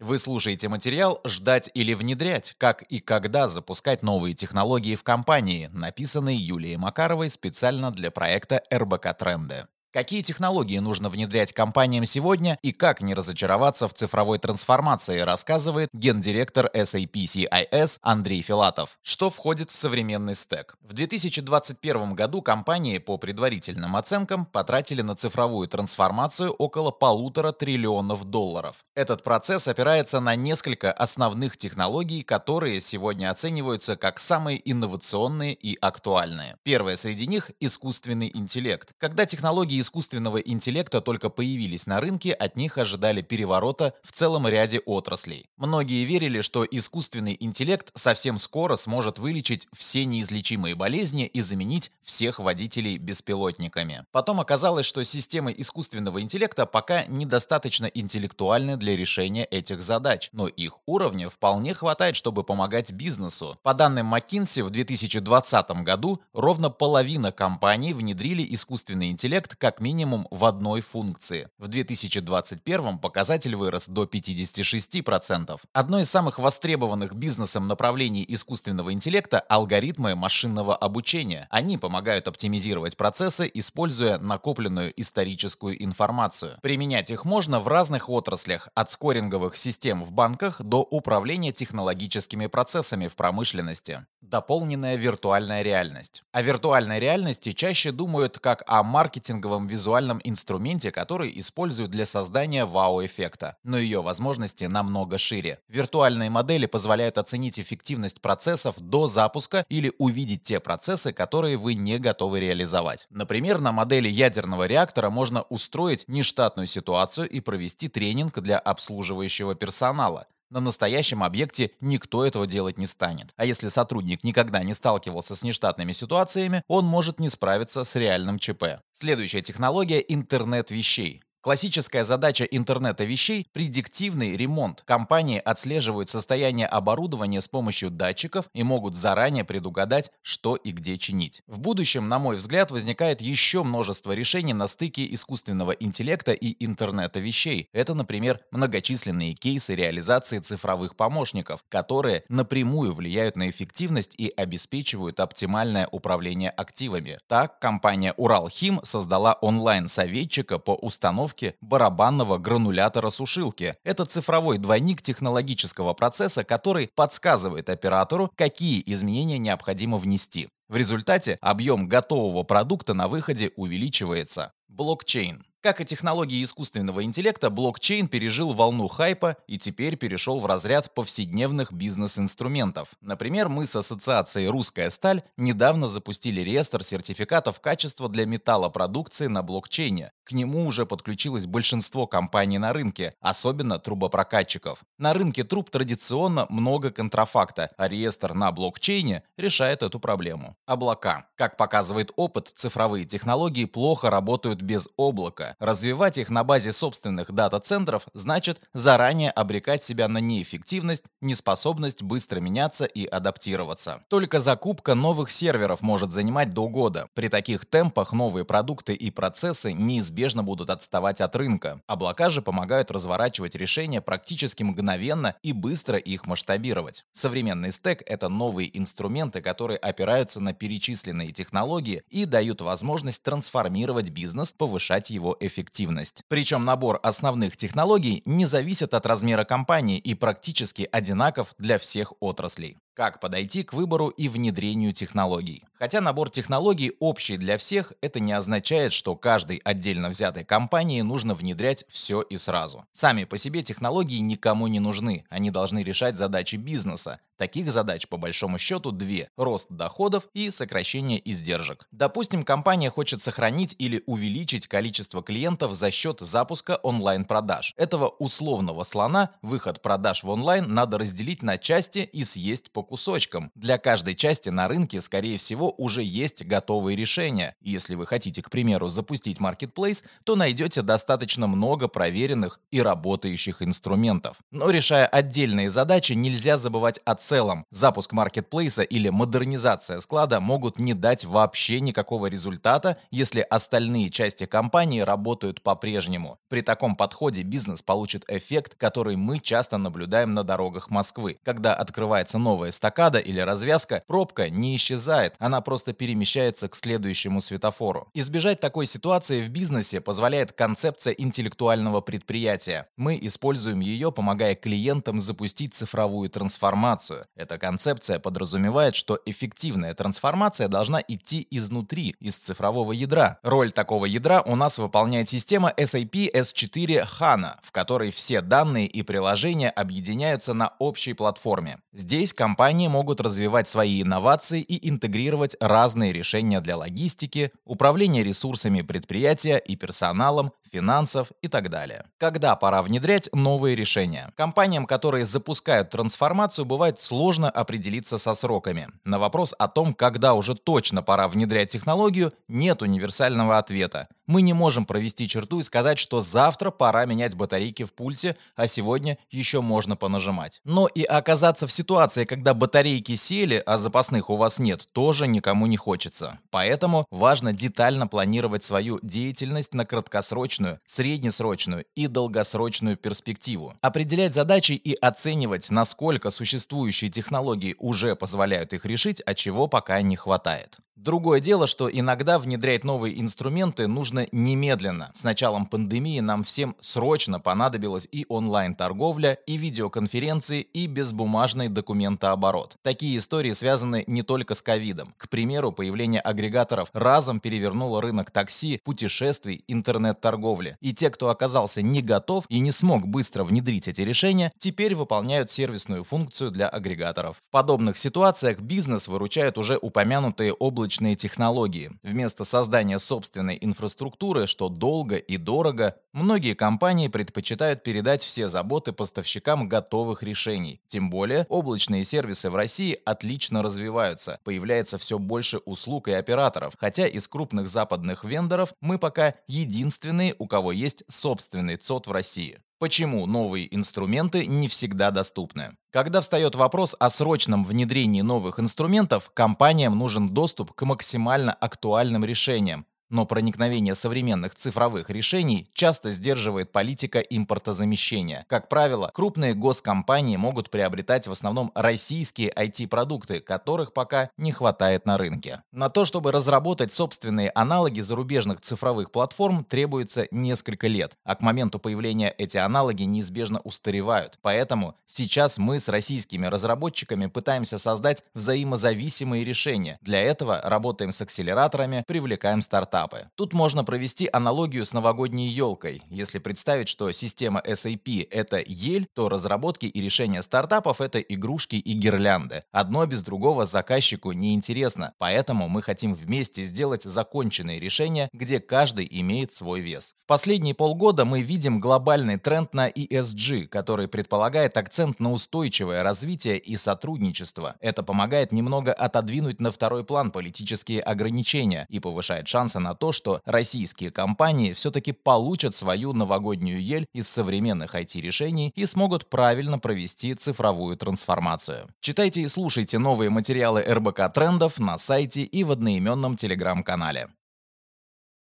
Вы слушаете материал «Ждать или внедрять. Как и когда запускать новые технологии в компании», написанный Юлией Макаровой специально для проекта РБК Тренды. Какие технологии нужно внедрять компаниям сегодня и как не разочароваться в цифровой трансформации, рассказывает гендиректор SAP CIS Андрей Филатов. Что входит в современный стек? В 2021 году компании, по предварительным оценкам, потратили на цифровую трансформацию около полутора триллионов долларов. Этот процесс опирается на несколько основных технологий, которые сегодня оцениваются как самые инновационные и актуальные. Первое среди них – искусственный интеллект. Когда технологии искусственного интеллекта только появились на рынке, от них ожидали переворота в целом ряде отраслей. Многие верили, что искусственный интеллект совсем скоро сможет вылечить все неизлечимые болезни и заменить всех водителей беспилотниками. Потом оказалось, что системы искусственного интеллекта пока недостаточно интеллектуальны для решения этих задач, но их уровня вполне хватает, чтобы помогать бизнесу. По данным McKinsey, в 2020 году ровно половина компаний внедрили искусственный интеллект как как минимум в одной функции. В 2021 показатель вырос до 56%. Одно из самых востребованных бизнесом направлений искусственного интеллекта – алгоритмы машинного обучения. Они помогают оптимизировать процессы, используя накопленную историческую информацию. Применять их можно в разных отраслях, от скоринговых систем в банках до управления технологическими процессами в промышленности. Дополненная виртуальная реальность. О виртуальной реальности чаще думают как о маркетинговом новом визуальном инструменте, который используют для создания вау-эффекта, но ее возможности намного шире. Виртуальные модели позволяют оценить эффективность процессов до запуска или увидеть те процессы, которые вы не готовы реализовать. Например, на модели ядерного реактора можно устроить нештатную ситуацию и провести тренинг для обслуживающего персонала. На настоящем объекте никто этого делать не станет. А если сотрудник никогда не сталкивался с нештатными ситуациями, он может не справиться с реальным ЧП. Следующая технология – интернет вещей. Классическая задача интернета вещей – предиктивный ремонт. Компании отслеживают состояние оборудования с помощью датчиков и могут заранее предугадать, что и где чинить. В будущем, на мой взгляд, возникает еще множество решений на стыке искусственного интеллекта и интернета вещей. Это, например, многочисленные кейсы реализации цифровых помощников, которые напрямую влияют на эффективность и обеспечивают оптимальное управление активами. Так, компания Уралхим создала онлайн-советчика по установке установки барабанного гранулятора сушилки. Это цифровой двойник технологического процесса, который подсказывает оператору, какие изменения необходимо внести. В результате объем готового продукта на выходе увеличивается. Блокчейн. Как и технологии искусственного интеллекта, блокчейн пережил волну хайпа и теперь перешел в разряд повседневных бизнес-инструментов. Например, мы с ассоциацией «Русская сталь» недавно запустили реестр сертификатов качества для металлопродукции на блокчейне. К нему уже подключилось большинство компаний на рынке, особенно трубопрокатчиков. На рынке труб традиционно много контрафакта, а реестр на блокчейне решает эту проблему. Облака. Как показывает опыт, цифровые технологии плохо работают без облака. Развивать их на базе собственных дата-центров значит заранее обрекать себя на неэффективность, неспособность быстро меняться и адаптироваться. Только закупка новых серверов может занимать до года. При таких темпах новые продукты и процессы неизбежно будут отставать от рынка. Облака же помогают разворачивать решения практически мгновенно и быстро их масштабировать. Современный стек — это новые инструменты, которые опираются на перечисленные технологии и дают возможность трансформировать бизнес, повышать его эффективность. Причем набор основных технологий не зависит от размера компании и практически одинаков для всех отраслей. Как подойти к выбору и внедрению технологий? Хотя набор технологий общий для всех, это не означает, что каждой отдельно взятой компании нужно внедрять все и сразу. Сами по себе технологии никому не нужны, они должны решать задачи бизнеса. Таких задач по большому счету две – рост доходов и сокращение издержек. Допустим, компания хочет сохранить или увеличить количество клиентов за счет запуска онлайн-продаж. Этого условного слона, выход продаж в онлайн, надо разделить на части и съесть по по кусочкам. Для каждой части на рынке, скорее всего, уже есть готовые решения. Если вы хотите, к примеру, запустить Marketplace, то найдете достаточно много проверенных и работающих инструментов. Но решая отдельные задачи, нельзя забывать о целом. Запуск Marketplace или модернизация склада могут не дать вообще никакого результата, если остальные части компании работают по-прежнему. При таком подходе бизнес получит эффект, который мы часто наблюдаем на дорогах Москвы. Когда открывается новая эстакада или развязка, пробка не исчезает, она просто перемещается к следующему светофору. Избежать такой ситуации в бизнесе позволяет концепция интеллектуального предприятия. Мы используем ее, помогая клиентам запустить цифровую трансформацию. Эта концепция подразумевает, что эффективная трансформация должна идти изнутри, из цифрового ядра. Роль такого ядра у нас выполняет система SAP S4 HANA, в которой все данные и приложения объединяются на общей платформе. Здесь компании могут развивать свои инновации и интегрировать разные решения для логистики, управления ресурсами предприятия и персоналом, финансов и так далее. Когда пора внедрять новые решения? Компаниям, которые запускают трансформацию, бывает сложно определиться со сроками. На вопрос о том, когда уже точно пора внедрять технологию, нет универсального ответа. Мы не можем провести черту и сказать, что завтра пора менять батарейки в пульте, а сегодня еще можно понажимать. Но и оказаться в ситуации, когда батарейки сели, а запасных у вас нет, тоже никому не хочется. Поэтому важно детально планировать свою деятельность на краткосрочную, среднесрочную и долгосрочную перспективу. Определять задачи и оценивать, насколько существующие технологии уже позволяют их решить, а чего пока не хватает. Другое дело, что иногда внедрять новые инструменты нужно немедленно. С началом пандемии нам всем срочно понадобилась и онлайн-торговля, и видеоконференции, и безбумажный документооборот. Такие истории связаны не только с ковидом. К примеру, появление агрегаторов разом перевернуло рынок такси, путешествий, интернет-торговли. И те, кто оказался не готов и не смог быстро внедрить эти решения, теперь выполняют сервисную функцию для агрегаторов. В подобных ситуациях бизнес выручает уже упомянутые облачные облачные технологии. Вместо создания собственной инфраструктуры, что долго и дорого, многие компании предпочитают передать все заботы поставщикам готовых решений. Тем более, облачные сервисы в России отлично развиваются. Появляется все больше услуг и операторов, хотя из крупных западных вендоров мы пока единственные, у кого есть собственный ЦОД в России. Почему новые инструменты не всегда доступны? Когда встает вопрос о срочном внедрении новых инструментов, компаниям нужен доступ к максимально актуальным решениям, но проникновение современных цифровых решений часто сдерживает политика импортозамещения. Как правило, крупные госкомпании могут приобретать в основном российские IT-продукты, которых пока не хватает на рынке. На то, чтобы разработать собственные аналоги зарубежных цифровых платформ, требуется несколько лет, а к моменту появления эти аналоги неизбежно устаревают. Поэтому сейчас мы с российскими разработчиками пытаемся создать взаимозависимые решения. Для этого работаем с акселераторами, привлекаем стартапы этапы. Тут можно провести аналогию с новогодней елкой. Если представить, что система SAP — это ель, то разработки и решения стартапов — это игрушки и гирлянды. Одно без другого заказчику не интересно, поэтому мы хотим вместе сделать законченные решения, где каждый имеет свой вес. В последние полгода мы видим глобальный тренд на ESG, который предполагает акцент на устойчивое развитие и сотрудничество. Это помогает немного отодвинуть на второй план политические ограничения и повышает шансы на на то, что российские компании все-таки получат свою новогоднюю ель из современных IT-решений и смогут правильно провести цифровую трансформацию. Читайте и слушайте новые материалы РБК трендов на сайте и в одноименном телеграм-канале.